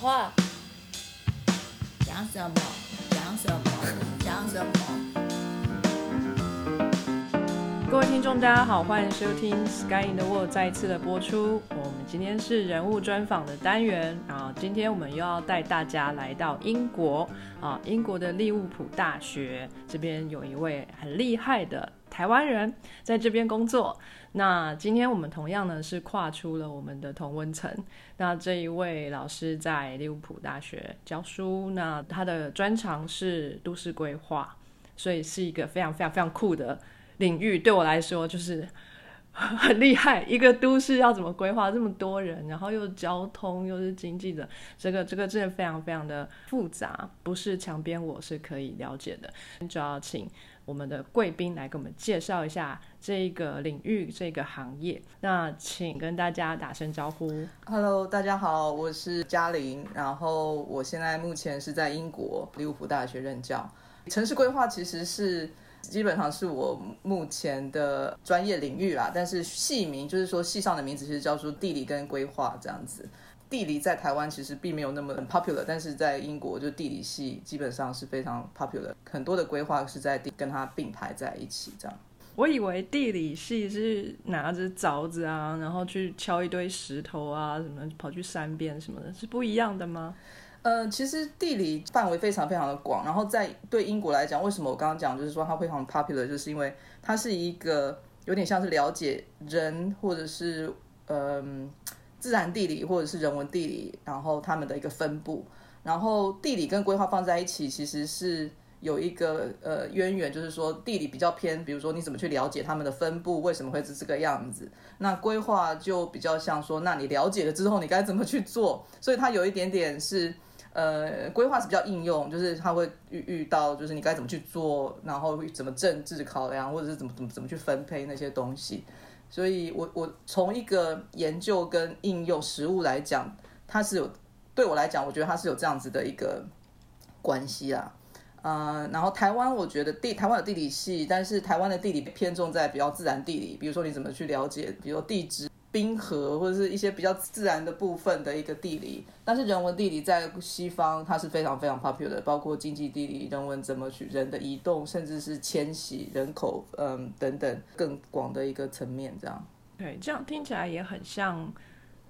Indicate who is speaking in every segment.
Speaker 1: 话，讲什么？讲什么？讲什么？
Speaker 2: 各位听众，大家好，欢迎收听《Sky in the World》再一次的播出。我们今天是人物专访的单元啊，今天我们又要带大家来到英国啊，英国的利物浦大学这边有一位很厉害的台湾人在这边工作。那今天我们同样呢是跨出了我们的同温层。那这一位老师在利物浦大学教书，那他的专长是都市规划，所以是一个非常非常非常酷的领域。对我来说，就是 很厉害。一个都市要怎么规划这么多人，然后又交通又是经济的，这个这个真的非常非常的复杂，不是墙边我是可以了解的。就要请我们的贵宾来给我们介绍一下这个领域、这个行业。那请跟大家打声招呼。
Speaker 3: Hello，大家好，我是嘉玲，然后我现在目前是在英国利物浦大学任教。城市规划其实是基本上是我目前的专业领域啦，但是系名就是说系上的名字其实叫做地理跟规划这样子。地理在台湾其实并没有那么很 popular，但是在英国就地理系基本上是非常 popular，很多的规划是在地跟它并排在一起这样。
Speaker 2: 我以为地理系是拿着凿子啊，然后去敲一堆石头啊，什么跑去山边什么的，是不一样的吗？
Speaker 3: 呃，其实地理范围非常非常的广，然后在对英国来讲，为什么我刚刚讲就是说它非常 popular，就是因为它是一个有点像是了解人或者是嗯、自然地理或者是人文地理，然后他们的一个分布，然后地理跟规划放在一起，其实是有一个呃渊源，就是说地理比较偏，比如说你怎么去了解他们的分布为什么会是这个样子，那规划就比较像说，那你了解了之后你该怎么去做，所以它有一点点是。呃，规划是比较应用，就是它会遇遇到，就是你该怎么去做，然后怎么政治考量，或者是怎么怎么怎么去分配那些东西。所以我我从一个研究跟应用实物来讲，它是有对我来讲，我觉得它是有这样子的一个关系啦。呃，然后台湾我觉得地台湾有地理系，但是台湾的地理偏重在比较自然地理，比如说你怎么去了解，比如说地质。冰河或者是一些比较自然的部分的一个地理，但是人文地理在西方它是非常非常 popular 的，包括经济地理、人文怎么去人的移动，甚至是迁徙、人口，嗯等等更广的一个层面这样。
Speaker 2: 对，这样听起来也很像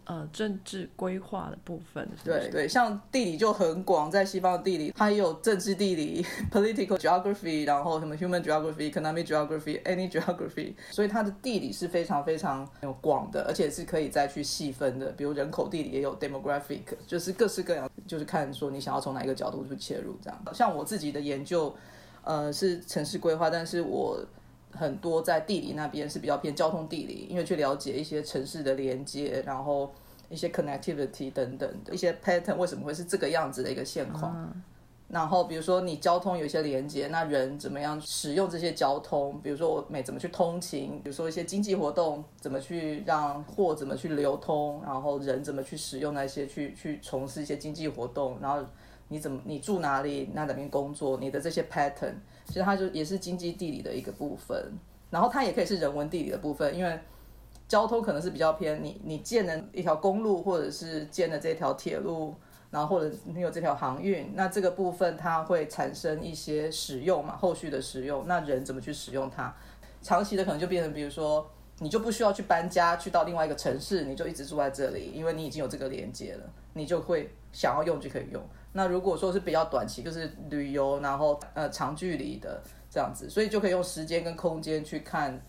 Speaker 2: 呃政治规划的部分，是不是
Speaker 3: 对对，像地理就很广，在西方地理，它也有政治地理 （political geography），然后什么 human geography、economic geography、any geography，所以它的地理是非常非常有广的，而且是可以再去细分的。比如人口地理也有 demographic，就是各式各样，就是看说你想要从哪一个角度去切入这样。像我自己的研究，呃，是城市规划，但是我。很多在地理那边是比较偏交通地理，因为去了解一些城市的连接，然后一些 connectivity 等等的一些 pattern 为什么会是这个样子的一个现况。然后比如说你交通有一些连接，那人怎么样使用这些交通？比如说我每怎么去通勤，比如说一些经济活动怎么去让货怎么去流通，然后人怎么去使用那些去去从事一些经济活动，然后你怎么你住哪里，那哪边工作，你的这些 pattern。其实它就也是经济地理的一个部分，然后它也可以是人文地理的部分，因为交通可能是比较偏你你建了一条公路，或者是建了这条铁路，然后或者你有这条航运，那这个部分它会产生一些使用嘛，后续的使用，那人怎么去使用它？长期的可能就变成，比如说你就不需要去搬家去到另外一个城市，你就一直住在这里，因为你已经有这个连接了，你就会想要用就可以用。那如果说是比较短期，就是旅游，然后呃长距离的这样子，所以就可以用时间跟空间去看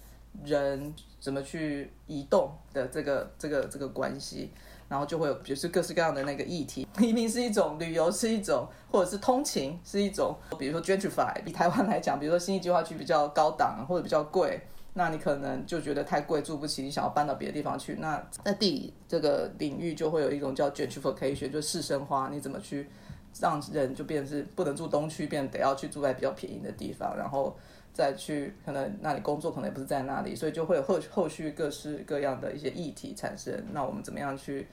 Speaker 3: 人怎么去移动的这个这个这个关系，然后就会有比如是各式各样的那个议题，移民是一种，旅游是一种，或者是通勤是一种，比如说 gentrify，比台湾来讲，比如说新一计划区比较高档或者比较贵。那你可能就觉得太贵住不起，你想要搬到别的地方去。那在地理这个领域就会有一种叫 gentrification，就是士绅化，你怎么去让人就变成是不能住东区，变得要去住在比较便宜的地方，然后再去可能那里工作可能也不是在那里，所以就会有后后续各式各样的一些议题产生。那我们怎么样去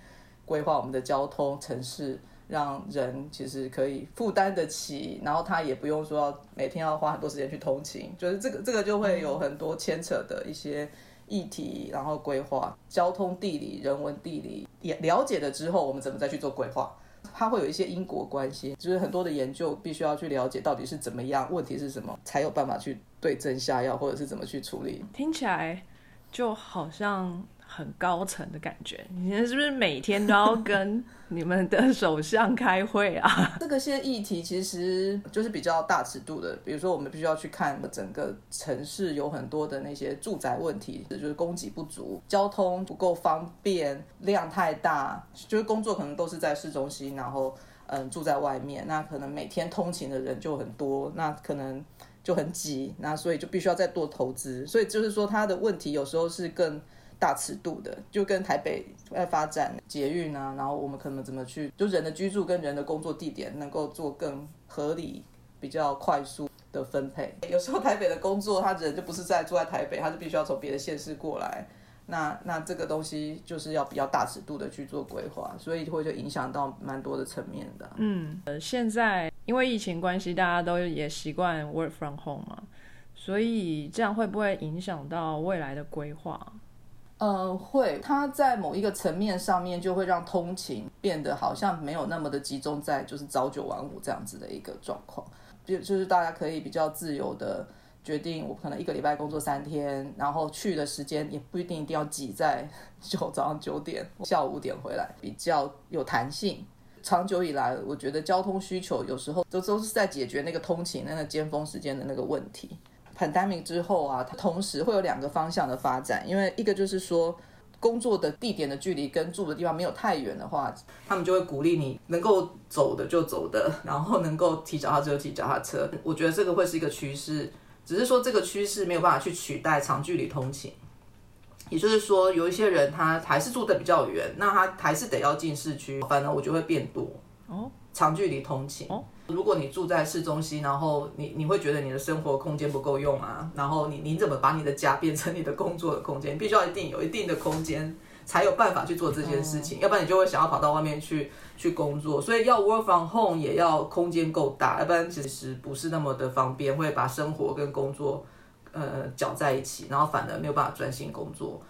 Speaker 3: 规划我们的交通城市？让人其实可以负担得起，然后他也不用说要每天要花很多时间去通勤，就是这个这个就会有很多牵扯的一些议题，然后规划交通地理、人文地理也了解了之后，我们怎么再去做规划？它会有一些因果关系，就是很多的研究必须要去了解到底是怎么样，问题是什么，才有办法去对症下药，或者是怎么去处理。
Speaker 2: 听起来就好像很高层的感觉。你是不是每天都要跟你们的首相开会啊？
Speaker 3: 这个些议题其实就是比较大尺度的，比如说我们必须要去看整个城市有很多的那些住宅问题，就是供给不足、交通不够方便、量太大，就是工作可能都是在市中心，然后嗯住在外面，那可能每天通勤的人就很多，那可能就很挤，那所以就必须要再多投资，所以就是说它的问题有时候是更。大尺度的，就跟台北在发展捷运啊，然后我们可能怎么去，就人的居住跟人的工作地点能够做更合理、比较快速的分配。有时候台北的工作，他人就不是在住在台北，他就必须要从别的县市过来。那那这个东西就是要比较大尺度的去做规划，所以会就影响到蛮多的层面的。
Speaker 2: 嗯，呃，现在因为疫情关系，大家都也习惯 work from home 嘛，所以这样会不会影响到未来的规划？
Speaker 3: 嗯，会，它在某一个层面上面就会让通勤变得好像没有那么的集中在就是朝九晚五这样子的一个状况，就就是大家可以比较自由的决定，我可能一个礼拜工作三天，然后去的时间也不一定一定要挤在 九早上九点下午五点回来，比较有弹性。长久以来，我觉得交通需求有时候都都是在解决那个通勤那个尖峰时间的那个问题。Pandemic 之后啊，它同时会有两个方向的发展，因为一个就是说，工作的地点的距离跟住的地方没有太远的话，他们就会鼓励你能够走的就走的，然后能够骑脚踏车就骑脚踏车。我觉得这个会是一个趋势，只是说这个趋势没有办法去取代长距离通勤。也就是说，有一些人他还是住的比较远，那他还是得要进市区，反而我就会变多哦，长距离通勤。如果你住在市中心，然后你你会觉得你的生活空间不够用啊，然后你你怎么把你的家变成你的工作的空间？必须要一定有一定的空间，才有办法去做这件事情，要不然你就会想要跑到外面去去工作。所以要 work from home 也要空间够大，要不然其实不是那么的方便，会把生活跟工作呃搅在一起，然后反而没有办法专心工作。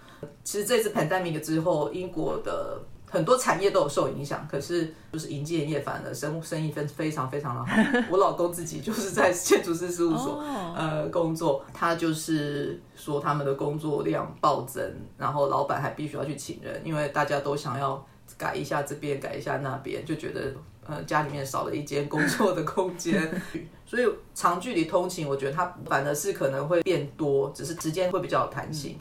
Speaker 3: 其实这次 pandemic 之后，英国的。很多产业都有受影响，可是就是营建业反而生生意分非常非常的好。我老公自己就是在建筑师事务所呃工作，他就是说他们的工作量暴增，然后老板还必须要去请人，因为大家都想要改一下这边改一下那边，就觉得呃家里面少了一间工作的空间，所以长距离通勤，我觉得它反而是可能会变多，只是时间会比较有弹性。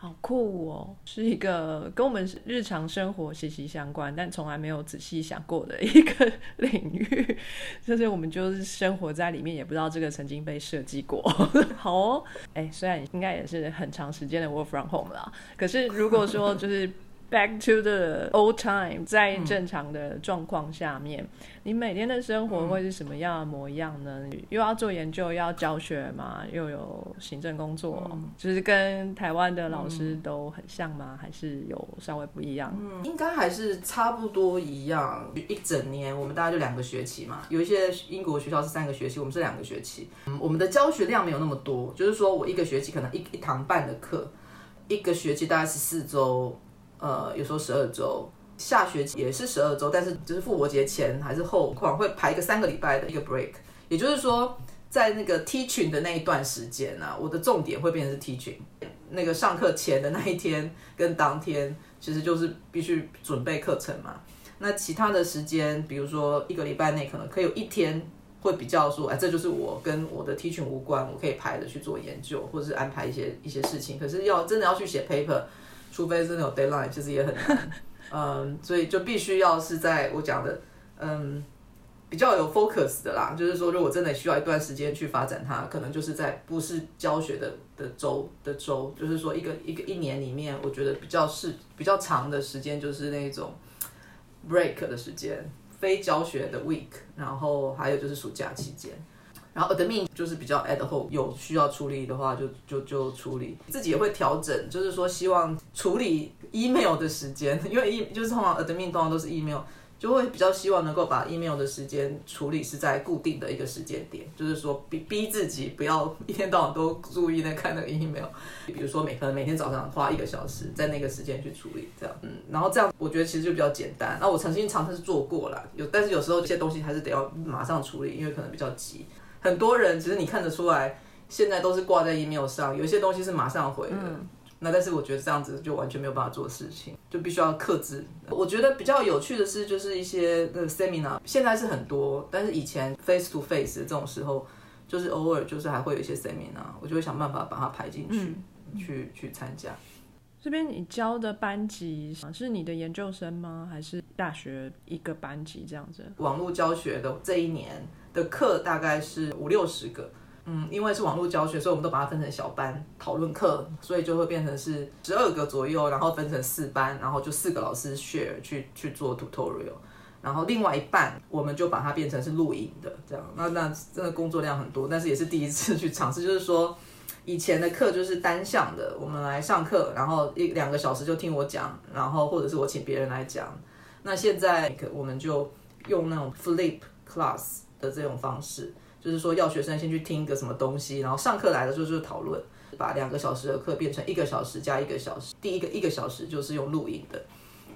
Speaker 2: 好酷哦，是一个跟我们日常生活息息相关，但从来没有仔细想过的一个 领域。就是我们就是生活在里面，也不知道这个曾经被设计过。好哦，哎，虽然应该也是很长时间的 work from home 啦，可是如果说就是。Back to the old time，在正常的状况下面，你每天的生活会是什么样的模样呢？又要做研究，又要教学嘛，又有行政工作，就是跟台湾的老师都很像吗？还是有稍微不一样？
Speaker 3: 嗯，应该还是差不多一样。一整年我们大概就两个学期嘛，有一些英国学校是三个学期，我们是两个学期。嗯，我们的教学量没有那么多，就是说我一个学期可能一一堂半的课，一个学期大概是四周。呃，有时候十二周，下学期也是十二周，但是就是复活节前还是后，可能会排一个三个礼拜的一个 break。也就是说，在那个 teaching 的那一段时间呢，我的重点会变成是 teaching。那个上课前的那一天跟当天，其实就是必须准备课程嘛。那其他的时间，比如说一个礼拜内可能可以有一天会比较说，哎，这就是我跟我的 teaching 无关，我可以排着去做研究，或者是安排一些一些事情。可是要真的要去写 paper。除非是那种 deadline，其实也很难，嗯，所以就必须要是在我讲的，嗯，比较有 focus 的啦。就是说，如果真的需要一段时间去发展它，可能就是在不是教学的的周的周，就是说一个一个一年里面，我觉得比较是比较长的时间，就是那种 break 的时间，非教学的 week，然后还有就是暑假期间。然后 admin 就是比较 ad hoc，有需要处理的话就就就处理，自己也会调整，就是说希望处理 email 的时间，因为 e 就是通常 admin 通常都是 email 就会比较希望能够把 email 的时间处理是在固定的一个时间点，就是说逼逼自己不要一天到晚都注意在看那个 email，比如说每可能每天早上花一个小时在那个时间去处理这样，嗯，然后这样我觉得其实就比较简单。那我曾经尝试做过了，有但是有时候这些东西还是得要马上处理，因为可能比较急。很多人其实你看得出来，现在都是挂在 email 上，有一些东西是马上回的。那但是我觉得这样子就完全没有办法做事情，就必须要克制。我觉得比较有趣的是，就是一些那个 seminar，现在是很多，但是以前 face to face 这种时候，就是偶尔就是还会有一些 seminar，我就会想办法把它排进去，去去参加。
Speaker 2: 这边你教的班级是你的研究生吗？还是大学一个班级这样子？
Speaker 3: 网络教学的这一年的课大概是五六十个。嗯，因为是网络教学，所以我们都把它分成小班讨论课，所以就会变成是十二个左右，然后分成四班，然后就四个老师 share 去去做 tutorial，然后另外一半我们就把它变成是录影的这样。那那真的工作量很多，但是也是第一次去尝试，就是说以前的课就是单向的，我们来上课，然后一两个小时就听我讲，然后或者是我请别人来讲。那现在我们就用那种 flip class 的这种方式。就是说，要学生先去听一个什么东西，然后上课来的时候就是讨论，把两个小时的课变成一个小时加一个小时。第一个一个小时就是用录影的，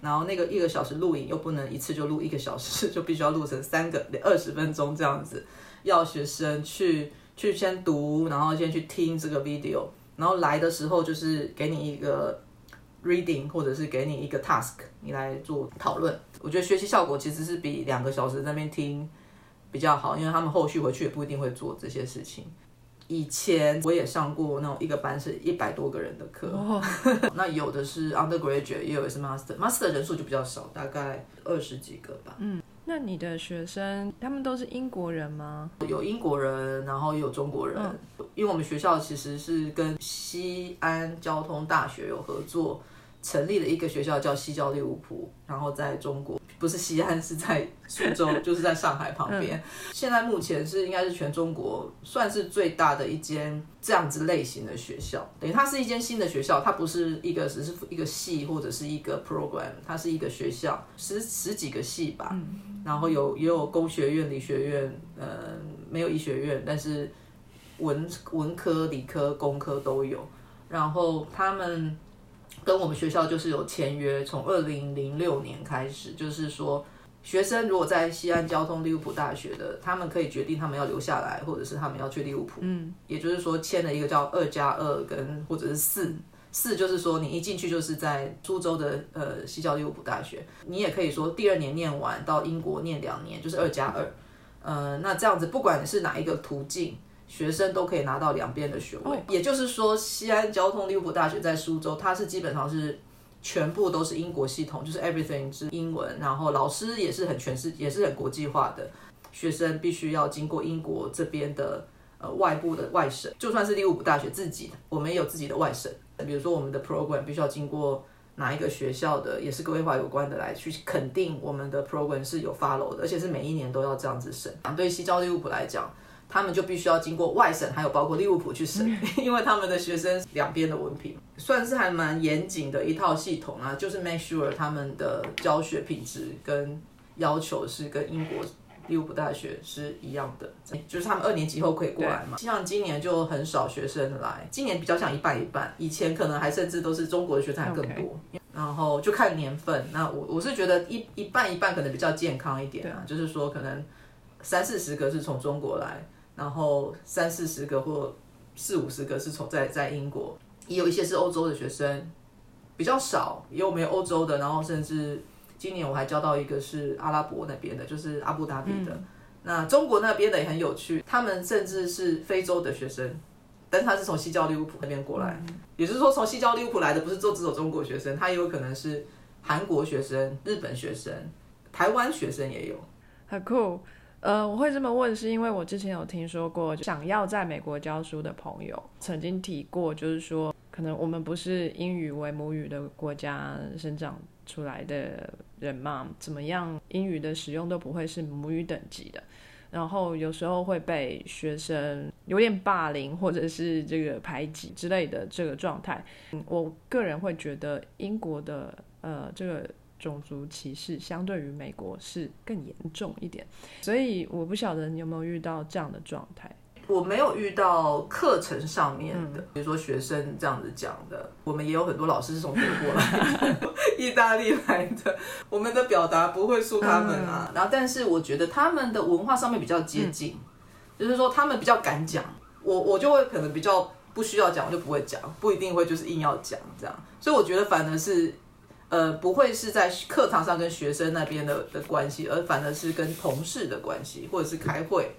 Speaker 3: 然后那个一个小时录影又不能一次就录一个小时，就必须要录成三个二十分钟这样子，要学生去去先读，然后先去听这个 video，然后来的时候就是给你一个 reading 或者是给你一个 task，你来做讨论。我觉得学习效果其实是比两个小时在那边听。比较好，因为他们后续回去也不一定会做这些事情。以前我也上过那种一个班是一百多个人的课，那有的是 undergraduate，也有的是 master，master 人数就比较少，大概二十几个吧。
Speaker 2: 嗯，那你的学生他们都是英国人吗？
Speaker 3: 有英国人，然后也有中国人。因为我们学校其实是跟西安交通大学有合作，成立了一个学校叫西交利物浦，然后在中国。不是西安，是在苏州，就是在上海旁边。现在目前是应该是全中国算是最大的一间这样子类型的学校，等于它是一间新的学校，它不是一个只是一个系或者是一个 program，它是一个学校，十十几个系吧，然后有也有工学院、理学院，嗯，没有医学院，但是文文科、理科、工科都有，然后他们。跟我们学校就是有签约，从二零零六年开始，就是说学生如果在西安交通利物浦大学的，他们可以决定他们要留下来，或者是他们要去利物浦。嗯，也就是说签了一个叫二加二跟或者是四四，就是说你一进去就是在苏州的呃西交利物浦大学，你也可以说第二年念完到英国念两年，就是二加二。呃，那这样子不管是哪一个途径。学生都可以拿到两边的学位，也就是说，西安交通利物浦大学在苏州，它是基本上是全部都是英国系统，就是 everything 是英文，然后老师也是很全是也是很国际化的，学生必须要经过英国这边的呃外部的外省，就算是利物浦大学自己，我们也有自己的外省，比如说我们的 program 必须要经过哪一个学校的，也是规划有关的来去肯定我们的 program 是有 follow 的，而且是每一年都要这样子审。对西交利物浦来讲。他们就必须要经过外省，还有包括利物浦去审，因为他们的学生两边的文凭，算是还蛮严谨的一套系统啊。就是 make sure 他们的教学品质跟要求是跟英国利物浦大学是一样的，就是他们二年级后可以过来嘛。像今年就很少学生来，今年比较像一半一半，以前可能还甚至都是中国的学生还更多。然后就看年份，那我我是觉得一一半一半可能比较健康一点啊，就是说可能三四十个是从中国来。然后三四十个或四五十个是从在在英国，也有一些是欧洲的学生，比较少，也有没有欧洲的，然后甚至今年我还教到一个是阿拉伯那边的，就是阿布达比的。那中国那边的也很有趣，他们甚至是非洲的学生，但他是从西交利物浦那边过来，也就是说从西交利物浦来的不是做只有中国学生，他也有可能是韩国学生、日本学生、台湾学生也有，
Speaker 2: 很酷。呃，我会这么问，是因为我之前有听说过，想要在美国教书的朋友曾经提过，就是说，可能我们不是英语为母语的国家生长出来的人嘛，怎么样，英语的使用都不会是母语等级的，然后有时候会被学生有点霸凌或者是这个排挤之类的这个状态。我个人会觉得英国的呃这个。种族歧视相对于美国是更严重一点。所以我不晓得你有没有遇到这样的状态。
Speaker 3: 我没有遇到课程上面的，比如说学生这样子讲的。我们也有很多老师是从德国来的、意大利来的，我们的表达不会输他们啊。然后，但是我觉得他们的文化上面比较接近，就是说他们比较敢讲，我我就会可能比较不需要讲，我就不会讲，不一定会就是硬要讲这样。所以我觉得反而是，呃，不会是在课堂上跟学生那边的的关系，而反而是跟同事的关系，或者是开会。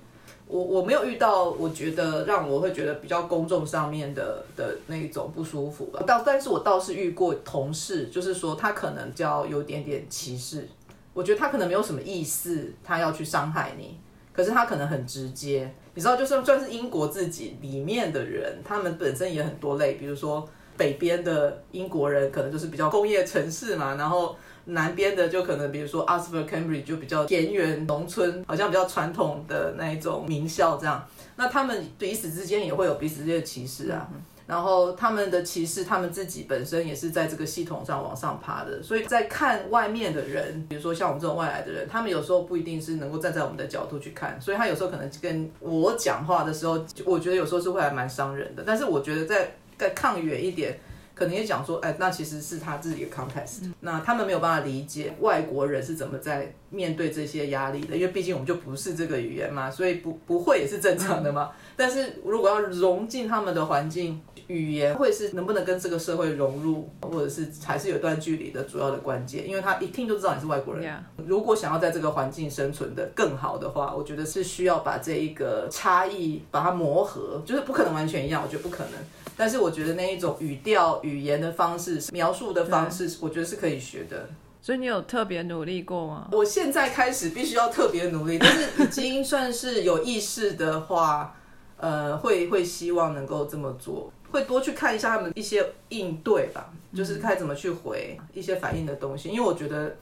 Speaker 3: 我我没有遇到，我觉得让我会觉得比较公众上面的的那种不舒服吧。倒，但是我倒是遇过同事，就是说他可能叫有点点歧视。我觉得他可能没有什么意思，他要去伤害你，可是他可能很直接。你知道，就算算是英国自己里面的人，他们本身也很多类，比如说北边的英国人，可能就是比较工业城市嘛，然后。南边的就可能，比如说 Oxford、Cambridge 就比较田园农村，好像比较传统的那一种名校这样。那他们彼此之间也会有彼此之间的歧视啊。然后他们的歧视，他们自己本身也是在这个系统上往上爬的。所以在看外面的人，比如说像我们这种外来的人，他们有时候不一定是能够站在我们的角度去看。所以他有时候可能跟我讲话的时候，我觉得有时候是会还蛮伤人的。但是我觉得在在抗远一点。可能也讲说，哎，那其实是他自己的 context，那他们没有办法理解外国人是怎么在面对这些压力的，因为毕竟我们就不是这个语言嘛，所以不不会也是正常的嘛。但是如果要融进他们的环境，语言会是能不能跟这个社会融入，或者是还是有段距离的主要的关键，因为他一听就知道你是外国人。如果想要在这个环境生存的更好的话，我觉得是需要把这一个差异把它磨合，就是不可能完全一样，我觉得不可能。但是我觉得那一种语调、语言的方式、描述的方式，我觉得是可以学的。
Speaker 2: 所以你有特别努力过吗？
Speaker 3: 我现在开始必须要特别努力，但是已经算是有意识的话，呃，会会希望能够这么做，会多去看一下他们一些应对吧，就是看怎么去回一些反应的东西。因为我觉得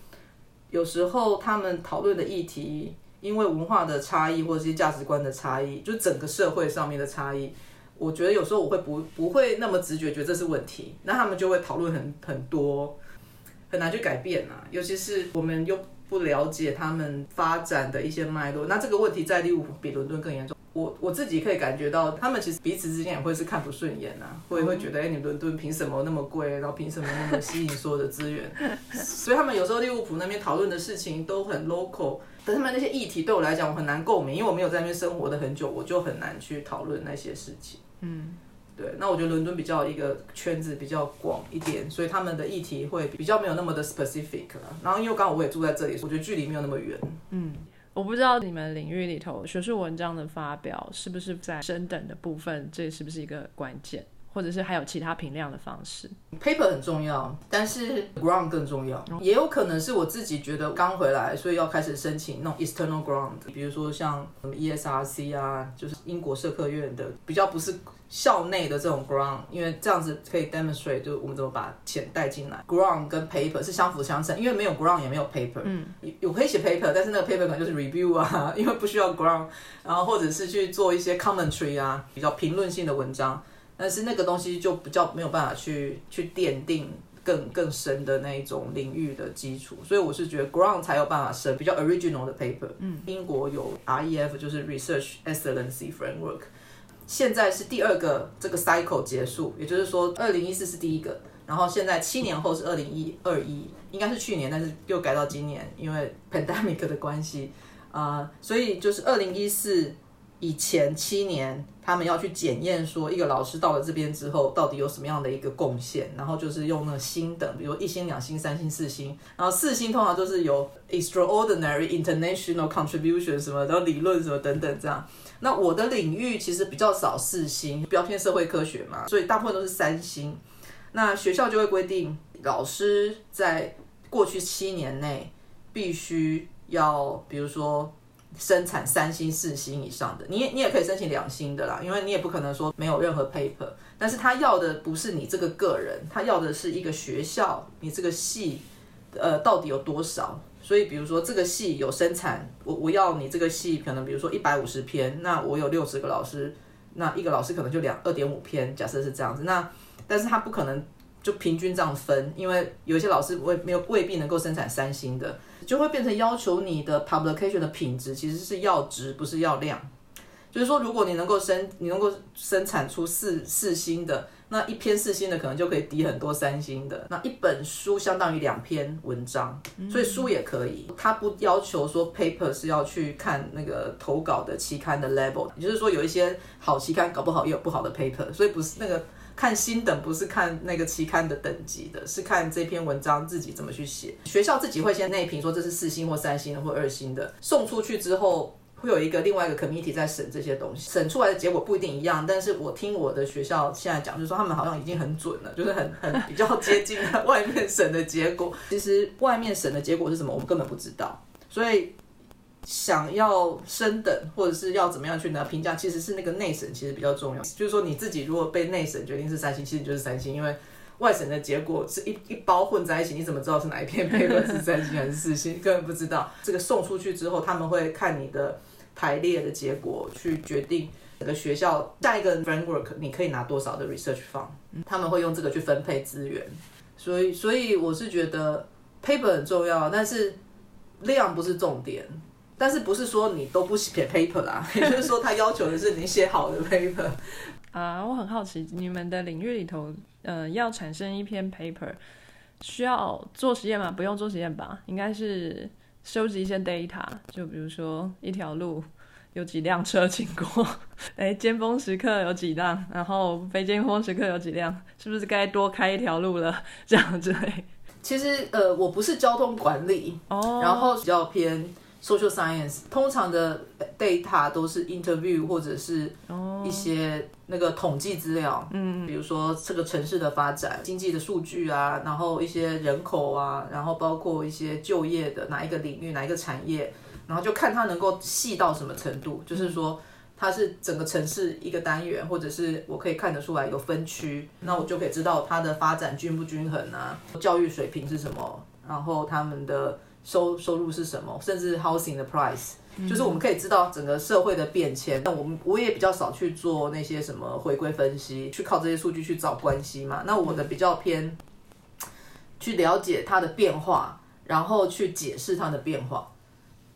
Speaker 3: 有时候他们讨论的议题，因为文化的差异或者是价值观的差异，就整个社会上面的差异。我觉得有时候我会不不会那么直觉觉得这是问题，那他们就会讨论很很多，很难去改变啊。尤其是我们又不了解他们发展的一些脉络，那这个问题在利物浦比伦敦更严重。我我自己可以感觉到，他们其实彼此之间也会是看不顺眼啊，会会觉得，哎，你伦敦凭什么那么贵，然后凭什么那么吸引所有的资源？所以他们有时候利物浦那边讨论的事情都很 local。但他们那些议题对我来讲，我很难共鸣，因为我没有在那边生活的很久，我就很难去讨论那些事情。嗯，对。那我觉得伦敦比较一个圈子比较广一点，所以他们的议题会比较没有那么的 specific 然后因为刚好我也住在这里，我觉得距离没有那么远。
Speaker 2: 嗯，我不知道你们领域里头学术文章的发表是不是在升等的部分，这是不是一个关键？或者是还有其他评量的方式
Speaker 3: ，paper 很重要，但是 ground 更重要，也有可能是我自己觉得刚回来，所以要开始申请那种 external ground，比如说像什么 ESRC 啊，就是英国社科院的，比较不是校内的这种 ground，因为这样子可以 demonstrate 就我们怎么把钱带进来，ground 跟 paper 是相辅相成，因为没有 ground 也没有 paper，嗯，有可以写 paper，但是那个 paper 可能就是 review 啊，因为不需要 ground，然后或者是去做一些 commentary 啊，比较评论性的文章。但是那个东西就比较没有办法去去奠定更更深的那一种领域的基础，所以我是觉得 ground 才有办法生比较 original 的 paper。嗯，英国有 REF 就是 Research Excellency Framework，现在是第二个这个 cycle 结束，也就是说二零一四是第一个，然后现在七年后是二零一二一，应该是去年，但是又改到今年，因为 pandemic 的关系啊，所以就是二零一四。以前七年，他们要去检验说一个老师到了这边之后，到底有什么样的一个贡献，然后就是用那个星等，比如一星、两星、三星、四星，然后四星通常都是有 extraordinary international contribution 什么，然后理论什么等等这样。那我的领域其实比较少四星，比较偏社会科学嘛，所以大部分都是三星。那学校就会规定，老师在过去七年内必须要，比如说。生产三星、四星以上的，你也你也可以申请两星的啦，因为你也不可能说没有任何 paper。但是他要的不是你这个个人，他要的是一个学校，你这个系，呃，到底有多少？所以比如说这个系有生产，我我要你这个系可能比如说一百五十篇，那我有六十个老师，那一个老师可能就两二点五篇，假设是这样子。那但是他不可能就平均这样分，因为有些老师未没有未必能够生产三星的，就会变成要求你的 publication 的品质其实是要值，不是要量。就是说，如果你能够生，你能够生产出四四星的，那一篇四星的可能就可以抵很多三星的。那一本书相当于两篇文章，所以书也可以。它不要求说 paper 是要去看那个投稿的期刊的 level，也就是说有一些好期刊搞不好也有不好的 paper，所以不是那个看星等，不是看那个期刊的等级的，是看这篇文章自己怎么去写。学校自己会先内评说这是四星或三星或二星的，送出去之后。会有一个另外一个 committee 在审这些东西，审出来的结果不一定一样，但是我听我的学校现在讲，就是说他们好像已经很准了，就是很很比较接近外面审的结果。其实外面审的结果是什么，我们根本不知道。所以想要升等或者是要怎么样去拿评价，其实是那个内审其实比较重要。就是说你自己如果被内审决定是三星，其实就是三星，因为外审的结果是一一包混在一起，你怎么知道是哪一篇 paper 是三星还是四星？根本不知道。这个送出去之后，他们会看你的。排列的结果去决定整个学校下一个 framework 你可以拿多少的 research fund，他们会用这个去分配资源，所以所以我是觉得 paper 很重要，但是量不是重点，但是不是说你都不写 paper 啦，也就是说他要求的是你写好的 paper。
Speaker 2: 啊，我很好奇你们的领域里头，呃，要产生一篇 paper 需要做实验吗？不用做实验吧，应该是。收集一些 data，就比如说一条路有几辆车经过，哎，尖峰时刻有几辆，然后非尖峰时刻有几辆，是不是该多开一条路了？这样之类。
Speaker 3: 其实呃，我不是交通管理，哦，然后比较偏。Social science 通常的 data 都是 interview 或者是一些那个统计资料，嗯，比如说这个城市的发展、经济的数据啊，然后一些人口啊，然后包括一些就业的哪一个领域、哪一个产业，然后就看它能够细到什么程度，就是说它是整个城市一个单元，或者是我可以看得出来有分区，那我就可以知道它的发展均不均衡啊，教育水平是什么，然后他们的。收收入是什么？甚至 housing 的 price，就是我们可以知道整个社会的变迁。那我们我也比较少去做那些什么回归分析，去靠这些数据去找关系嘛。那我的比较偏去了解它的变化，然后去解释它的变化，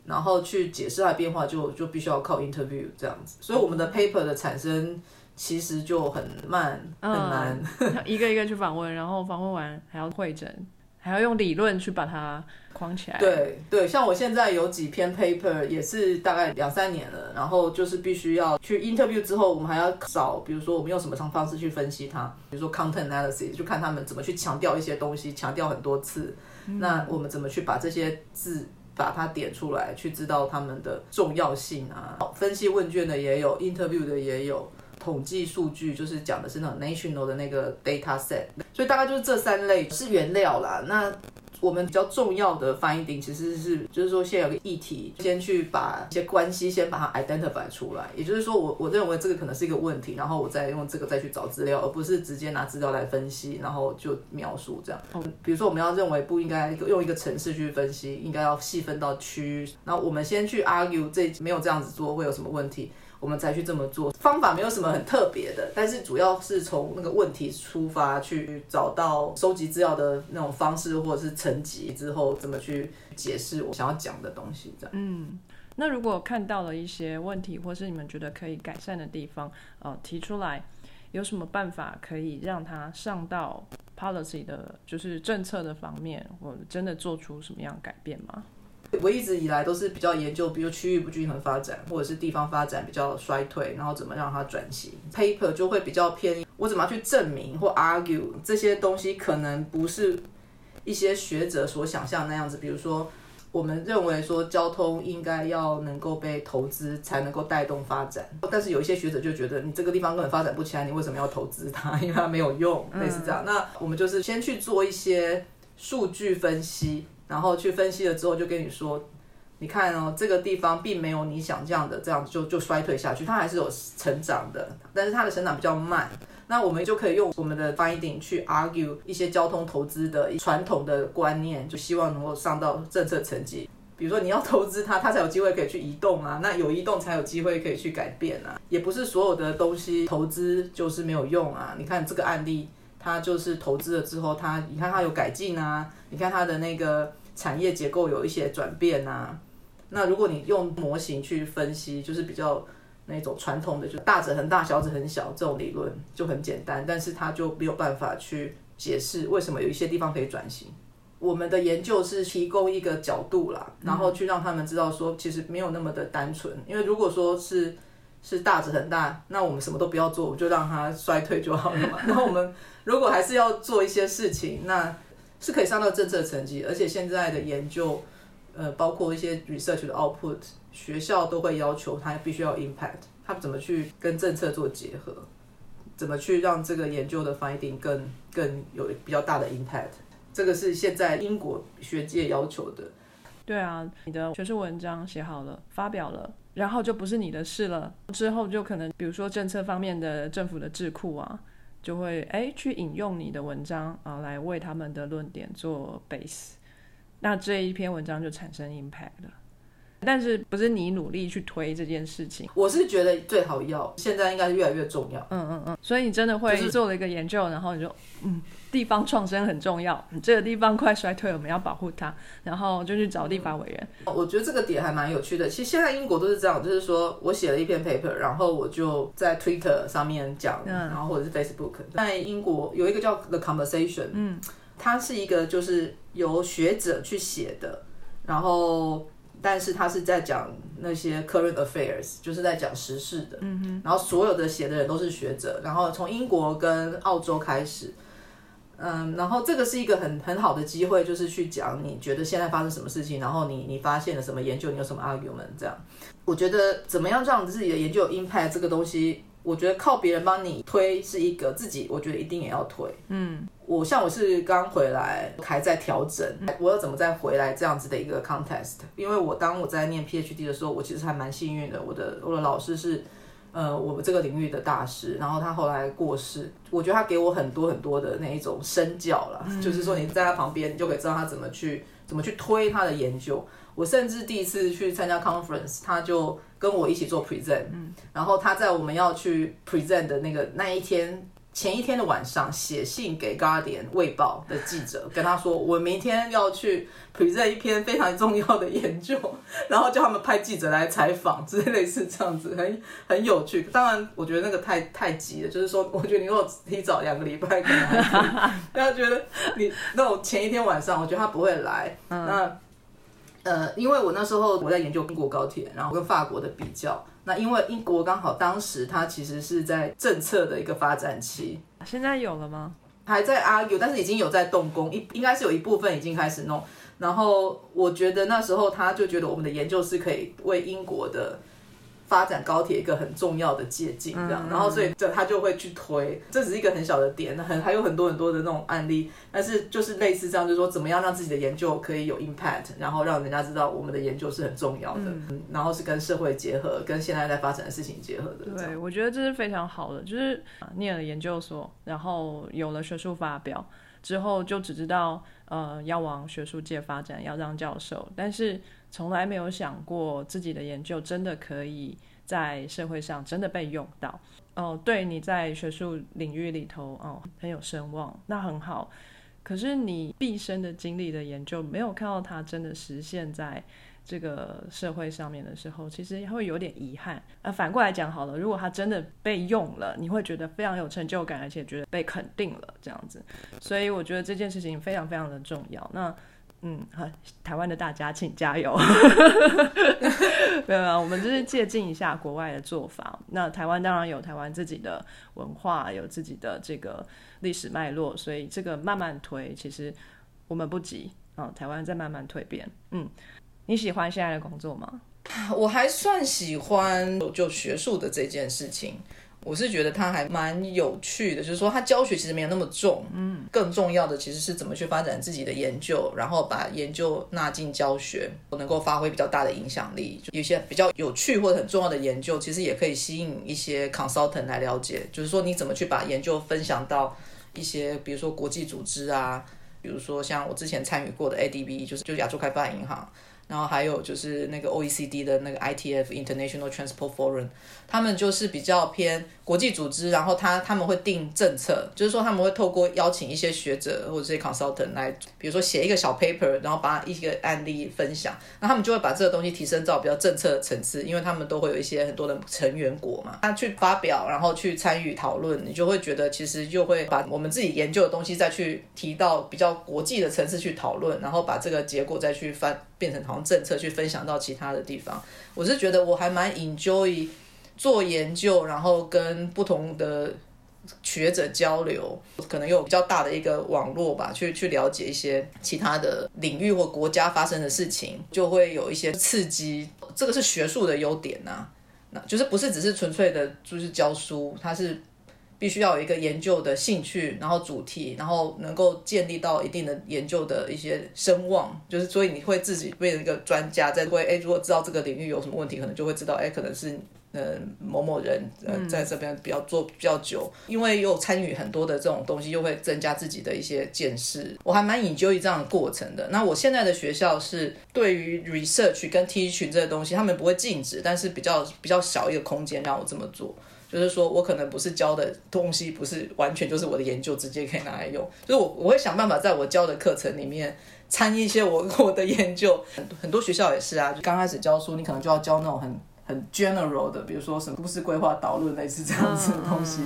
Speaker 3: 然后去解释它的变化，就就必须要靠 interview 这样子。所以我们的 paper 的产生其实就很慢很难，
Speaker 2: 一个一个去访问，然后访问完还要会诊。还要用理论去把它框起来。
Speaker 3: 对对，像我现在有几篇 paper 也是大概两三年了，然后就是必须要去 interview 之后，我们还要找，比如说我们用什么方方式去分析它，比如说 content analysis，就看他们怎么去强调一些东西，强调很多次，那我们怎么去把这些字把它点出来，去知道他们的重要性啊？分析问卷的也有，interview 的也有。统计数据就是讲的是那种 national 的那个 data set，所以大概就是这三类是原料啦。那我们比较重要的 finding 其实是，就是说先有个议题，先去把一些关系先把它 identify 出来。也就是说，我我认为这个可能是一个问题，然后我再用这个再去找资料，而不是直接拿资料来分析，然后就描述这样。比如说，我们要认为不应该用一个城市去分析，应该要细分到区。那我们先去 argue 这没有这样子做会有什么问题。我们才去这么做，方法没有什么很特别的，但是主要是从那个问题出发，去找到收集资料的那种方式，或者是层级之后怎么去解释我想要讲的东西，这样。
Speaker 2: 嗯，那如果看到了一些问题，或是你们觉得可以改善的地方，呃，提出来，有什么办法可以让它上到 policy 的，就是政策的方面，我真的做出什么样改变吗？
Speaker 3: 我一直以来都是比较研究，比如区域不均衡发展，或者是地方发展比较衰退，然后怎么让它转型。Paper 就会比较偏，我怎么去证明或 argue 这些东西可能不是一些学者所想象那样子。比如说，我们认为说交通应该要能够被投资才能够带动发展，但是有一些学者就觉得你这个地方根本发展不起来，你为什么要投资它？因为它没有用，类似这样。那我们就是先去做一些数据分析。然后去分析了之后，就跟你说，你看哦，这个地方并没有你想象的这样就就衰退下去，它还是有成长的，但是它的成长比较慢。那我们就可以用我们的 finding 去 argue 一些交通投资的传统的观念，就希望能够上到政策层级。比如说你要投资它，它才有机会可以去移动啊，那有移动才有机会可以去改变啊。也不是所有的东西投资就是没有用啊。你看这个案例。它就是投资了之后，它你看它有改进啊，你看它的那个产业结构有一些转变啊。那如果你用模型去分析，就是比较那种传统的，就大者很大，小者很小这种理论就很简单，但是它就没有办法去解释为什么有一些地方可以转型。我们的研究是提供一个角度啦，然后去让他们知道说，其实没有那么的单纯。因为如果说是是大值很大，那我们什么都不要做，我就让它衰退就好了嘛。然后我们如果还是要做一些事情，那是可以上到政策层级，而且现在的研究。呃，包括一些 research 的 output，学校都会要求它必须要 impact，它怎么去跟政策做结合，怎么去让这个研究的 finding 更更有比较大的 impact，这个是现在英国学界要求的。
Speaker 2: 对啊，你的学术文章写好了，发表了，然后就不是你的事了，之后就可能比如说政策方面的政府的智库啊，就会哎去引用你的文章啊，来为他们的论点做 base。那这一篇文章就产生 impact 了，但是不是你努力去推这件事情？
Speaker 3: 我是觉得最好要，现在应该是越来越重要。
Speaker 2: 嗯嗯嗯，所以你真的会做了一个研究，然后你就嗯，地方创生很重要，这个地方快衰退，我们要保护它，然后就去找立法委员。
Speaker 3: 我觉得这个点还蛮有趣的。其实现在英国都是这样，就是说我写了一篇 paper，然后我就在 Twitter 上面讲，然后或者是 Facebook。在英国有一个叫 The Conversation，嗯。它是一个就是由学者去写的，然后但是他是在讲那些 current affairs，就是在讲时事的。嗯哼。然后所有的写的人都是学者，然后从英国跟澳洲开始，嗯，然后这个是一个很很好的机会，就是去讲你觉得现在发生什么事情，然后你你发现了什么研究，你有什么 argument 这样。我觉得怎么样让自己的研究有 impact 这个东西。我觉得靠别人帮你推是一个，自己我觉得一定也要推。嗯，我像我是刚回来，还在调整，我要怎么再回来这样子的一个 contest？因为我当我在念 PhD 的时候，我其实还蛮幸运的，我的我的老师是呃我们这个领域的大师，然后他后来过世，我觉得他给我很多很多的那一种身教了，就是说你在他旁边，你就可以知道他怎么去怎么去推他的研究。我甚至第一次去参加 conference，他就跟我一起做 present，然后他在我们要去 present 的那个那一天前一天的晚上，写信给 Guardian 卫报的记者，跟他说我明天要去 present 一篇非常重要的研究，然后叫他们派记者来采访，之类似这样子，很很有趣。当然，我觉得那个太太急了，就是说，我觉得你如果提早两个礼拜，可能他觉得你那我前一天晚上，我觉得他不会来，那。呃，因为我那时候我在研究英国高铁，然后跟法国的比较。那因为英国刚好当时它其实是在政策的一个发展期，
Speaker 2: 现在有了吗？
Speaker 3: 还在 argue，但是已经有在动工，一应该是有一部分已经开始弄。然后我觉得那时候他就觉得我们的研究是可以为英国的。发展高铁一个很重要的借鉴，这样，然后所以这他就会去推，这只是一个很小的点，很还有很多很多的那种案例，但是就是类似这样，就是说怎么样让自己的研究可以有 impact，然后让人家知道我们的研究是很重要的，然后是跟社会结合，跟现在在发展的事情结合的。
Speaker 2: 对，我觉得这是非常好的，就是念了研究所，然后有了学术发表之后，就只知道呃要往学术界发展，要当教授，但是。从来没有想过自己的研究真的可以在社会上真的被用到哦。对，你在学术领域里头哦很有声望，那很好。可是你毕生的经历的研究没有看到它真的实现在这个社会上面的时候，其实会有点遗憾。呃，反过来讲好了，如果它真的被用了，你会觉得非常有成就感，而且觉得被肯定了这样子。所以我觉得这件事情非常非常的重要。那。嗯，台湾的大家请加油。没有啊，我们就是借鉴一下国外的做法。那台湾当然有台湾自己的文化，有自己的这个历史脉络，所以这个慢慢推，其实我们不急啊。台湾在慢慢蜕变。嗯，你喜欢现在的工作吗？
Speaker 3: 我还算喜欢就学术的这件事情。我是觉得它还蛮有趣的，就是说它教学其实没有那么重，嗯，更重要的其实是怎么去发展自己的研究，然后把研究纳进教学，能够发挥比较大的影响力。就有些比较有趣或者很重要的研究，其实也可以吸引一些 consultant 来了解，就是说你怎么去把研究分享到一些，比如说国际组织啊，比如说像我之前参与过的 ADB，就是就亚洲开发银行。然后还有就是那个 OECD 的那个 ITF International Transport Forum，他们就是比较偏国际组织，然后他他们会定政策，就是说他们会透过邀请一些学者或者这些 consultant 来，比如说写一个小 paper，然后把一个案例分享，那他们就会把这个东西提升到比较政策的层次，因为他们都会有一些很多的成员国嘛，他去发表，然后去参与讨论，你就会觉得其实就会把我们自己研究的东西再去提到比较国际的层次去讨论，然后把这个结果再去翻变成好像政策去分享到其他的地方。我是觉得我还蛮 enjoy 做研究，然后跟不同的学者交流，可能有比较大的一个网络吧，去去了解一些其他的领域或国家发生的事情，就会有一些刺激。这个是学术的优点呐、那就是不是只是纯粹的就是教书，它是必须要有一个研究的兴趣，然后主题，然后能够建立到一定的研究的一些声望，就是所以你会自己变成一个专家，在会哎，如果知道这个领域有什么问题，可能就会知道哎，可能是。呃，某某人呃，在这边比较做比较久，因为又参与很多的这种东西，又会增加自己的一些见识。我还蛮引究于这样的过程的。那我现在的学校是对于 research 跟 teaching 这个东西，他们不会禁止，但是比较比较小一个空间让我这么做。就是说我可能不是教的东西，不是完全就是我的研究直接可以拿来用，就是我我会想办法在我教的课程里面参一些我我的研究。很很多学校也是啊，就刚开始教书，你可能就要教那种很。很 general 的，比如说什么都市规划导论类似这样子的东西。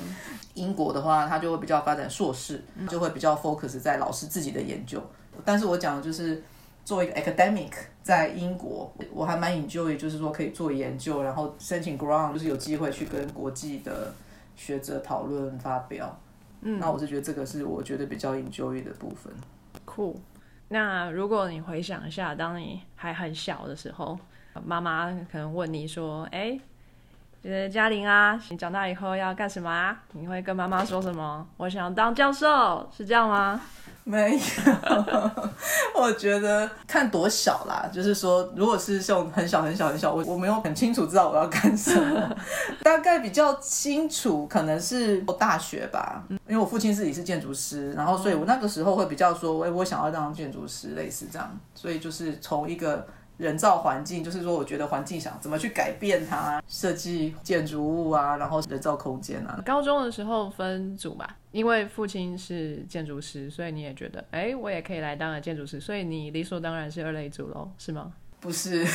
Speaker 3: 英国的话，它就会比较发展硕士，就会比较 focus 在老师自己的研究。但是我讲的就是作为一个 academic，在英国，我还蛮 enjoy，就是说可以做研究，然后申请 grant，就是有机会去跟国际的学者讨论发表。嗯，那我是觉得这个是我觉得比较 enjoy 的部分。
Speaker 2: 酷。那如果你回想一下，当你还很小的时候。妈妈可能问你说：“哎，呃，嘉玲啊，你长大以后要干什么啊？”你会跟妈妈说什么？我想当教授，是这样吗？
Speaker 3: 没有，我觉得看多小啦。就是说，如果是像很小很小很小，我我没有很清楚知道我要干什么。大概比较清楚，可能是大学吧，因为我父亲自己是建筑师，然后所以我那个时候会比较说，哎，我想要当建筑师，类似这样。所以就是从一个。人造环境就是说，我觉得环境想怎么去改变它，设计建筑物啊，然后人造空间啊。
Speaker 2: 高中的时候分组吧，因为父亲是建筑师，所以你也觉得，哎，我也可以来当个建筑师，所以你理所当然是二类组喽，是吗？
Speaker 3: 不是，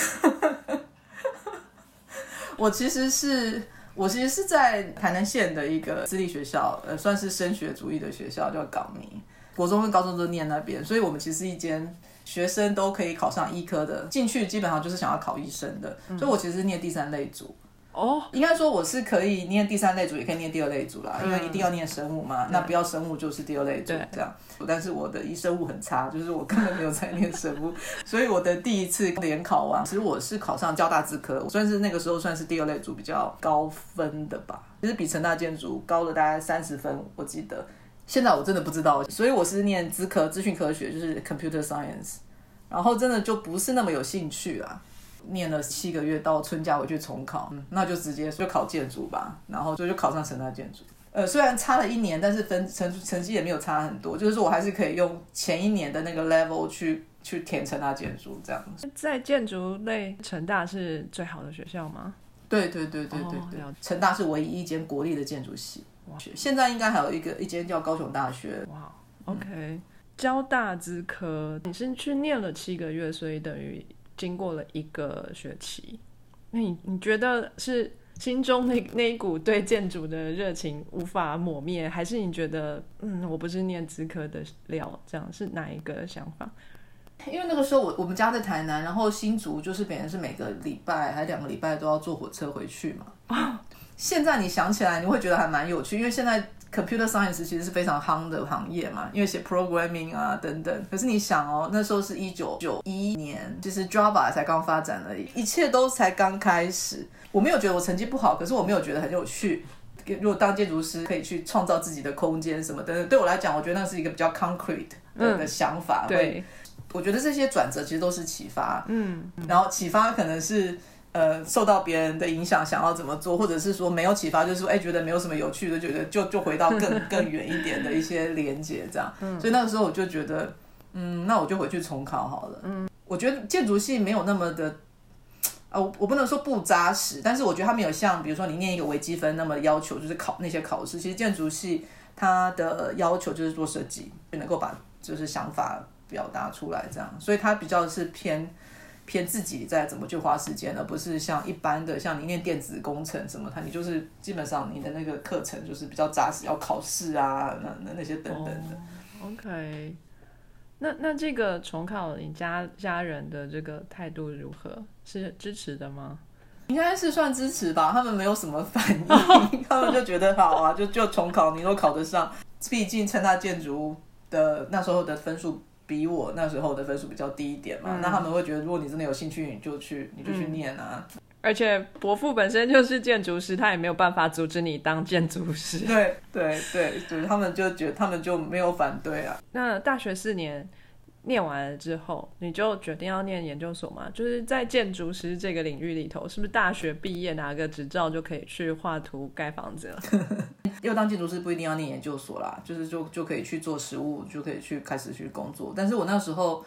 Speaker 3: 我其实是我其实是在台南县的一个私立学校，呃，算是升学主义的学校，叫港明，国中跟高中都念那边，所以我们其实一间。学生都可以考上医科的，进去基本上就是想要考医生的，所以我其实念第三类组。哦，应该说我是可以念第三类组，也可以念第二类组啦，因为一定要念生物嘛，那不要生物就是第二类组这样。但是我的医生物很差，就是我根本没有在念生物，所以我的第一次联考完，其实我是考上交大资科，算是那个时候算是第二类组比较高分的吧，其实比成大建筑高了大概三十分，我记得。现在我真的不知道，所以我是念资科资讯科学，就是 computer science，然后真的就不是那么有兴趣啦。念了七个月，到春假回去重考，那就直接就考建筑吧，然后就就考上成大建筑。呃，虽然差了一年，但是分成成绩也没有差很多，就是说我还是可以用前一年的那个 level 去去填成大建筑这样。
Speaker 2: 在建筑类，成大是最好的学校吗？
Speaker 3: 对对对对对对，成大是唯一一间国立的建筑系。现在应该还有一个一间叫高雄大学。哇
Speaker 2: ，OK，交大资科，你是去念了七个月，所以等于经过了一个学期。那你你觉得是心中那那一股对建筑的热情无法抹灭，还是你觉得嗯，我不是念资科的料？这样是哪一个想法？
Speaker 3: 因为那个时候我我们家在台南，然后新竹就是别人是每个礼拜还两个礼拜都要坐火车回去嘛。现在你想起来，你会觉得还蛮有趣，因为现在 computer science 其实是非常夯的行业嘛，因为写 programming 啊等等。可是你想哦，那时候是一九九一年，其实 Java 才刚发展而已，一切都才刚开始。我没有觉得我成绩不好，可是我没有觉得很有趣。如果当建筑师可以去创造自己的空间什么的，对我来讲，我觉得那是一个比较 concrete 的想法。
Speaker 2: 对，
Speaker 3: 我觉得这些转折其实都是启发。嗯，然后启发可能是。呃，受到别人的影响，想要怎么做，或者是说没有启发，就是说，哎，觉得没有什么有趣的，觉得就就回到更 更远一点的一些连接这样。所以那个时候我就觉得，嗯，那我就回去重考好了。嗯，我觉得建筑系没有那么的，呃，我我不能说不扎实，但是我觉得他没有像比如说你念一个微积分那么要求，就是考那些考试。其实建筑系它的要求就是做设计，就能够把就是想法表达出来这样，所以它比较是偏。偏自己在怎么去花时间，而不是像一般的像你念电子工程什么，它你就是基本上你的那个课程就是比较扎实，要考试啊，那那那些等等的。
Speaker 2: OK，那那这个重考，你家家人的这个态度如何？是支持的吗？
Speaker 3: 应该是算支持吧，他们没有什么反应，他们就觉得好啊，就就重考，你都考得上，毕竟趁大建筑的那时候的分数。比我那时候的分数比较低一点嘛，那他们会觉得，如果你真的有兴趣，你就去，你就去念啊。
Speaker 2: 而且伯父本身就是建筑师，他也没有办法阻止你当建筑师。
Speaker 3: 对对对，就是他们就觉得他们就没有反对啊。
Speaker 2: 那大学四年。念完了之后，你就决定要念研究所吗？就是在建筑师这个领域里头，是不是大学毕业拿个执照就可以去画图盖房子了？
Speaker 3: 因为当建筑师不一定要念研究所啦，就是就就可以去做实务，就可以去开始去工作。但是我那时候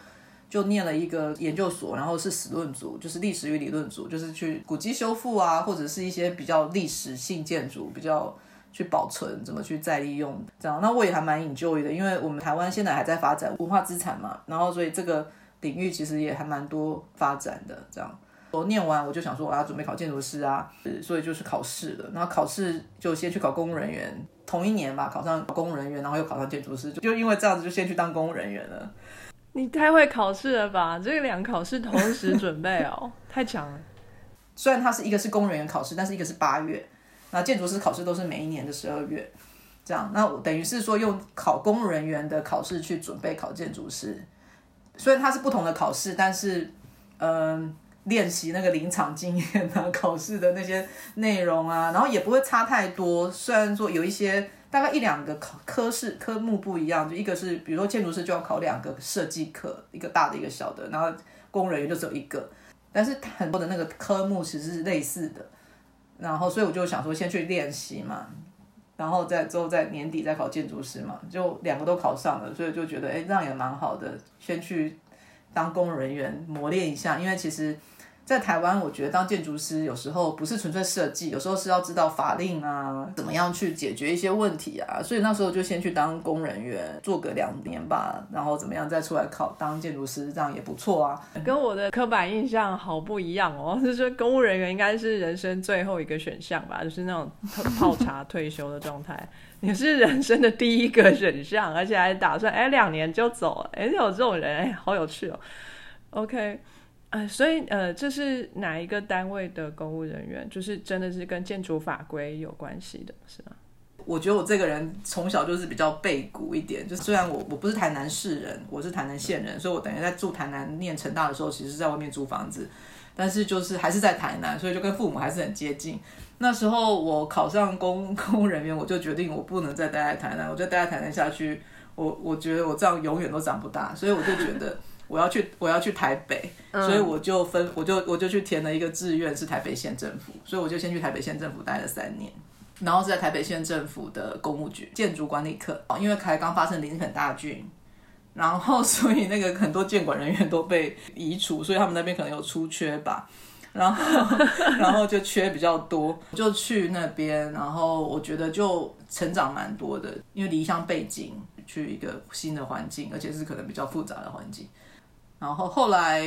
Speaker 3: 就念了一个研究所，然后是史论组，就是历史与理论组，就是去古迹修复啊，或者是一些比较历史性建筑比较。去保存，怎么去再利用？这样，那我也还蛮 enjoy 的，因为我们台湾现在还在发展文化资产嘛，然后所以这个领域其实也还蛮多发展的。这样，我念完我就想说我要准备考建筑师啊，所以就是考试了。然后考试就先去考公务人员，同一年吧，考上公务人员，然后又考上建筑师，就因为这样子就先去当公务人员了。
Speaker 2: 你太会考试了吧？这两个考试同时准备哦，太强了。
Speaker 3: 虽然它是一个是公务人员考试，但是一个是八月。那建筑师考试都是每一年的十二月，这样，那我等于是说用考公务人员的考试去准备考建筑师，虽然它是不同的考试，但是，嗯，练习那个临场经验啊，考试的那些内容啊，然后也不会差太多。虽然说有一些大概一两个考科室科目不一样，就一个是比如说建筑师就要考两个设计课，一个大的一个小的，然后公务人员就只有一个，但是很多的那个科目其实是类似的。然后，所以我就想说，先去练习嘛，然后再之后在年底再考建筑师嘛，就两个都考上了，所以就觉得，哎，这样也蛮好的，先去当公务人员磨练一下，因为其实。在台湾，我觉得当建筑师有时候不是纯粹设计，有时候是要知道法令啊，怎么样去解决一些问题啊。所以那时候就先去当工人员，做个两年吧，然后怎么样再出来考当建筑师，这样也不错啊。
Speaker 2: 跟我的刻板印象好不一样哦，就是公务人员应该是人生最后一个选项吧，就是那种 泡茶退休的状态。你是人生的第一个选项，而且还打算哎两年就走，哎有这种人哎，好有趣哦。OK。呃，所以呃，这是哪一个单位的公务人员？就是真的是跟建筑法规有关系的，是吗？
Speaker 3: 我觉得我这个人从小就是比较背骨一点，就虽然我我不是台南市人，我是台南县人，所以我等于在住台南念成大的时候，其实是在外面租房子，但是就是还是在台南，所以就跟父母还是很接近。那时候我考上公 公务人员，我就决定我不能再待在台南，我就待在台南下去，我我觉得我这样永远都长不大，所以我就觉得。我要去，我要去台北，所以我就分，我就我就去填了一个志愿，是台北县政府，所以我就先去台北县政府待了三年，然后是在台北县政府的公务局建筑管理科，因为才刚发生林肯大郡，然后所以那个很多建管人员都被移除，所以他们那边可能有出缺吧，然后 然后就缺比较多，就去那边，然后我觉得就成长蛮多的，因为离乡背景，去一个新的环境，而且是可能比较复杂的环境。然后后来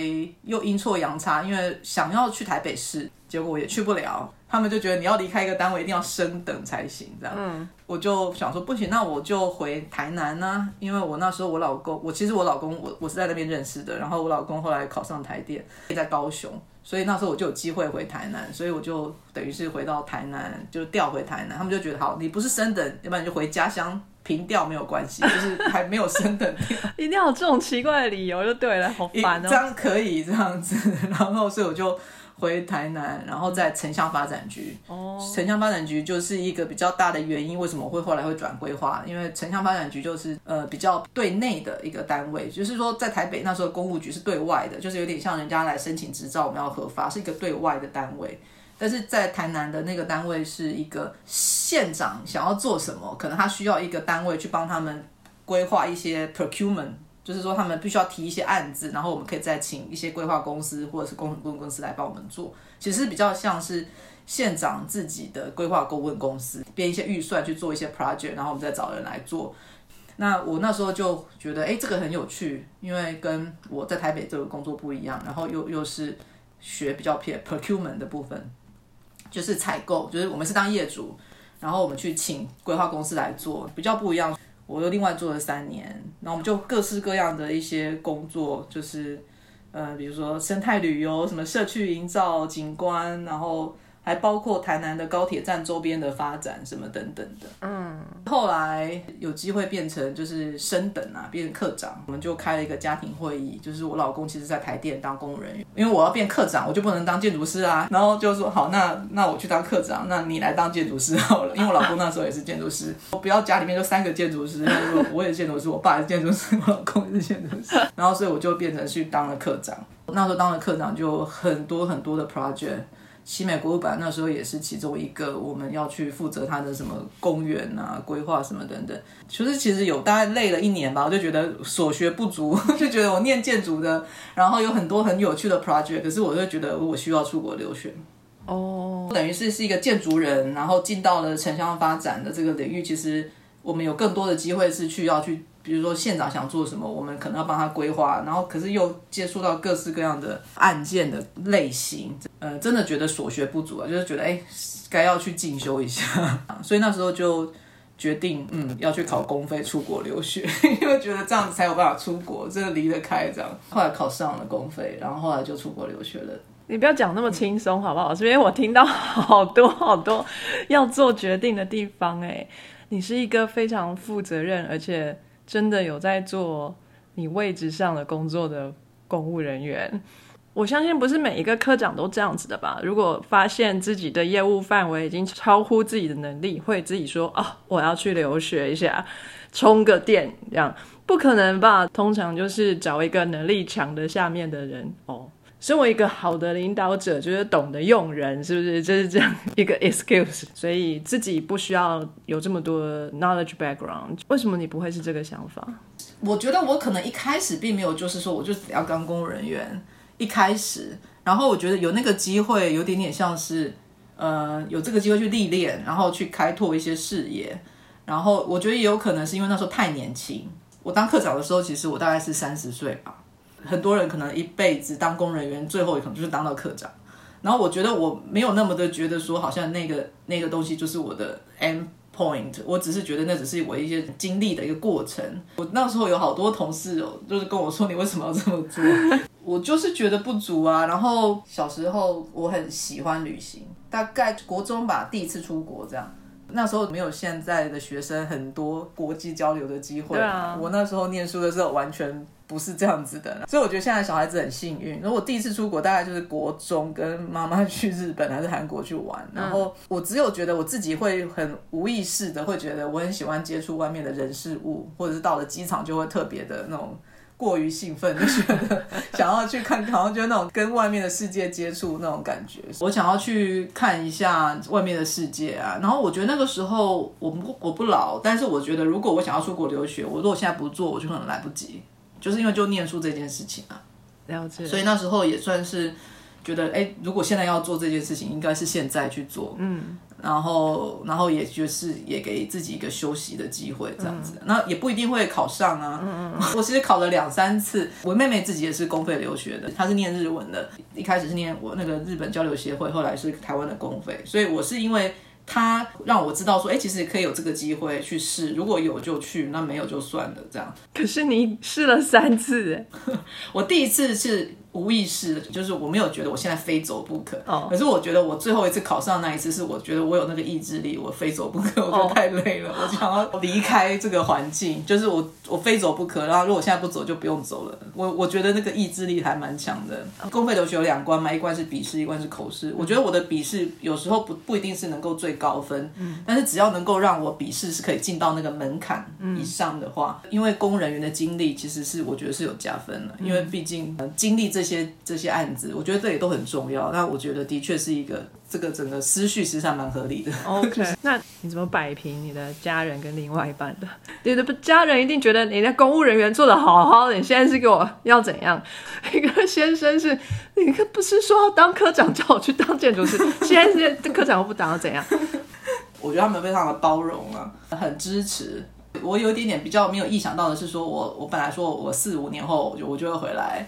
Speaker 3: 又阴错阳差，因为想要去台北市，结果我也去不了。他们就觉得你要离开一个单位，一定要升等才行，这样。嗯，我就想说不行，那我就回台南呢。因为我那时候我老公，我其实我老公我我是在那边认识的。然后我老公后来考上台电，在高雄，所以那时候我就有机会回台南，所以我就等于是回到台南，就调回台南。他们就觉得好，你不是升等，要不然你就回家乡。平调没有关系，就是还没有升等调，
Speaker 2: 一定要有这种奇怪的理由就对了，好烦哦。
Speaker 3: 这样可以这样子，然后所以我就回台南，然后在城乡发展局。哦，城乡发展局就是一个比较大的原因，为什么会后来会转规划？因为城乡发展局就是呃比较对内的一个单位，就是说在台北那时候公务局是对外的，就是有点像人家来申请执照，我们要核发，是一个对外的单位。但是在台南的那个单位是一个县长想要做什么，可能他需要一个单位去帮他们规划一些 procurement 就是说他们必须要提一些案子，然后我们可以再请一些规划公司或者是工程顾问公司来帮我们做。其实比较像是县长自己的规划顾问公司编一些预算去做一些 project，然后我们再找人来做。那我那时候就觉得，哎，这个很有趣，因为跟我在台北这个工作不一样，然后又又是学比较偏 procurement 的部分，就是采购，就是我们是当业主，然后我们去请规划公司来做，比较不一样。我又另外做了三年，然后我们就各式各样的一些工作，就是呃，比如说生态旅游、什么社区营造、景观，然后。还包括台南的高铁站周边的发展什么等等的。嗯，后来有机会变成就是升等啊，变成科长，我们就开了一个家庭会议。就是我老公其实在台电当公务人员，因为我要变科长，我就不能当建筑师啊。然后就说好，那那我去当科长，那你来当建筑师好了。因为我老公那时候也是建筑师，我不要家里面就三个建筑师，我也是建筑师，我爸也是建筑师，我老公也是建筑师。然后所以我就变成去当了科长。那时候当了科长就很多很多的 project。西美博物馆那时候也是其中一个，我们要去负责它的什么公园啊、规划什么等等。其实其实有大概累了一年吧，我就觉得所学不足，就觉得我念建筑的，然后有很多很有趣的 project，可是我就觉得我需要出国留学。哦，等于是是一个建筑人，然后进到了城乡发展的这个领域，其实我们有更多的机会是去要去。比如说县长想做什么，我们可能要帮他规划，然后可是又接触到各式各样的案件的类型，呃，真的觉得所学不足啊，就是觉得哎，该要去进修一下，所以那时候就决定，嗯，要去考公费出国留学，因为觉得这样子才有办法出国，真的离得开这样。后来考上了公费，然后后来就出国留学了。
Speaker 2: 你不要讲那么轻松好不好？这边我听到好多好多要做决定的地方，哎，你是一个非常负责任，而且。真的有在做你位置上的工作的公务人员，我相信不是每一个科长都这样子的吧？如果发现自己的业务范围已经超乎自己的能力，会自己说：“哦，我要去留学一下，充个电。”这样不可能吧？通常就是找一个能力强的下面的人哦。身为一个好的领导者，就是懂得用人，是不是？就是这样一个 excuse，所以自己不需要有这么多 knowledge background。为什么你不会是这个想法？
Speaker 3: 我觉得我可能一开始并没有，就是说我就只要当公务人员。一开始，然后我觉得有那个机会，有点点像是，呃，有这个机会去历练，然后去开拓一些视野。然后我觉得也有可能是因为那时候太年轻。我当课长的时候，其实我大概是三十岁吧。很多人可能一辈子当工人员，最后可能就是当到科长。然后我觉得我没有那么的觉得说，好像那个那个东西就是我的 end point。我只是觉得那只是我一些经历的一个过程。我那时候有好多同事哦，就是跟我说你为什么要这么做？我就是觉得不足啊。然后小时候我很喜欢旅行，大概国中吧，第一次出国这样。那时候没有现在的学生很多国际交流的机会。我那时候念书的时候完全。不是这样子的，所以我觉得现在小孩子很幸运。如果第一次出国，大概就是国中跟妈妈去日本还是韩国去玩，然后我只有觉得我自己会很无意识的会觉得我很喜欢接触外面的人事物，或者是到了机场就会特别的那种过于兴奋，就觉得 想要去看，好像觉得那种跟外面的世界接触那种感觉。我想要去看一下外面的世界啊。然后我觉得那个时候我不我不老，但是我觉得如果我想要出国留学，我如果现在不做，我就可能来不及。就是因为就念书这件事情啊，
Speaker 2: 了解。
Speaker 3: 所以那时候也算是觉得，哎，如果现在要做这件事情，应该是现在去做。嗯，然后，然后也就是也给自己一个休息的机会，这样子。那也不一定会考上啊。嗯嗯。我其实考了两三次。我妹妹自己也是公费留学的，她是念日文的，一开始是念我那个日本交流协会，后来是台湾的公费。所以我是因为。他让我知道说，哎，其实可以有这个机会去试，如果有就去，那没有就算了，这样。
Speaker 2: 可是你试了三次，哎，
Speaker 3: 我第一次是。无意识的，就是我没有觉得我现在非走不可。哦。可是我觉得我最后一次考上那一次，是我觉得我有那个意志力，我非走不可。我觉得太累了，我想要离开这个环境，就是我我非走不可。然后如果现在不走，就不用走了。我我觉得那个意志力还蛮强的。公费留学有两关嘛，一关是笔试，一关是口试。我觉得我的笔试有时候不不一定是能够最高分，嗯，但是只要能够让我笔试是可以进到那个门槛以上的话，因为公人员的经历其实是我觉得是有加分的，因为毕竟经历这。这些这些案子，我觉得这也都很重要。那我觉得的确是一个这个整个思绪实际上蛮合理的。
Speaker 2: OK，那你怎么摆平你的家人跟另外一半的？你的家人一定觉得你的公务人员做的好好的，你现在是给我要怎样？一个先生是，你可不是说要当科长叫我去当建筑师，现在是这科长又不当要怎样？
Speaker 3: 我觉得他们非常的包容啊，很支持。我有一点点比较没有意想到的是说，我我本来说我四五年后我就我就会回来，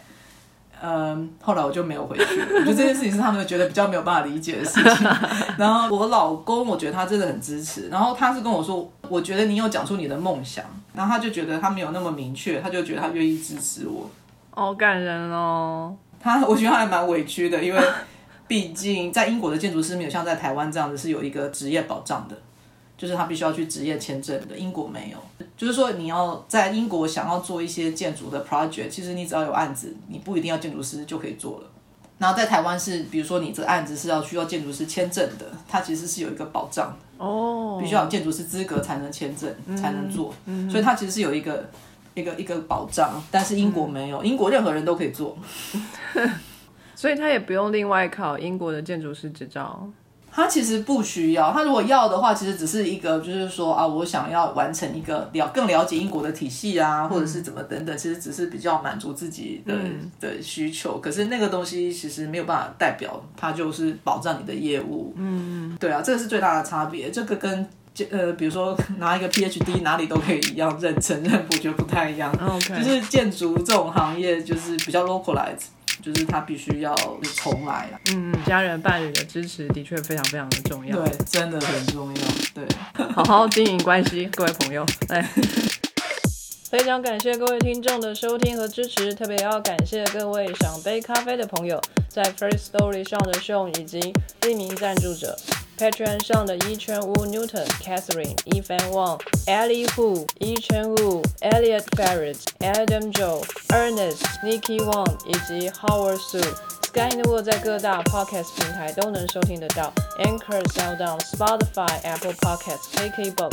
Speaker 3: 嗯，后来我就没有回去。我觉得这件事情是他们觉得比较没有办法理解的事情。然后我老公，我觉得他真的很支持。然后他是跟我说，我觉得你有讲出你的梦想，然后他就觉得他没有那么明确，他就觉得他愿意支持我。
Speaker 2: 好感人哦。
Speaker 3: 他我觉得他还蛮委屈的，因为毕竟在英国的建筑师没有像在台湾这样子是有一个职业保障的，就是他必须要去职业签证的，英国没有。就是说你要在英国想要做一些建筑的 project，其实你只要有案子，你不一定要建筑师就可以做了。然后在台湾是，比如说你这个案子是要需要建筑师签证的，它其实是有一个保障的，
Speaker 2: 哦，
Speaker 3: 必须要有建筑师资格才能签证，才能做。所以它其实是有一个一个一个保障，但是英国没有，英国任何人都可以做。
Speaker 2: 所以他也不用另外考英国的建筑师执照。
Speaker 3: 他其实不需要，他如果要的话，其实只是一个，就是说啊，我想要完成一个了更了解英国的体系啊，或者是怎么等等，其实只是比较满足自己的、的需求。可是那个东西其实没有办法代表它就是保障你的业务。嗯，对啊，这个是最大的差别。这个跟呃，比如说 拿一个 PhD 哪里都可以一样认承认，我觉得不太一样。就是建筑这种行业就是比较 localized，就是他必须要重来啊。
Speaker 2: 嗯，家人伴侣的支持的确非常非常的重要。
Speaker 3: 对，真的很重要。对。
Speaker 2: 好好经营关系，各位朋友。哎，非常感谢各位听众的收听和支持，特别要感谢各位赏杯咖啡的朋友，在 First Story 上的 s h o w 以及匿名赞助者。Patreon 上的伊圈乌 Newton、Catherine、Ethan Wang、Ellie Hu、伊圈乌、Elliot Barrett、Adam Joe、Ernest、Nikki Wang 以及 Howard Su。Sky in the World 在各大 podcast 平台都能收听得到，Anchor、SoundOn、Spotify、Apple Podcasts、KKBox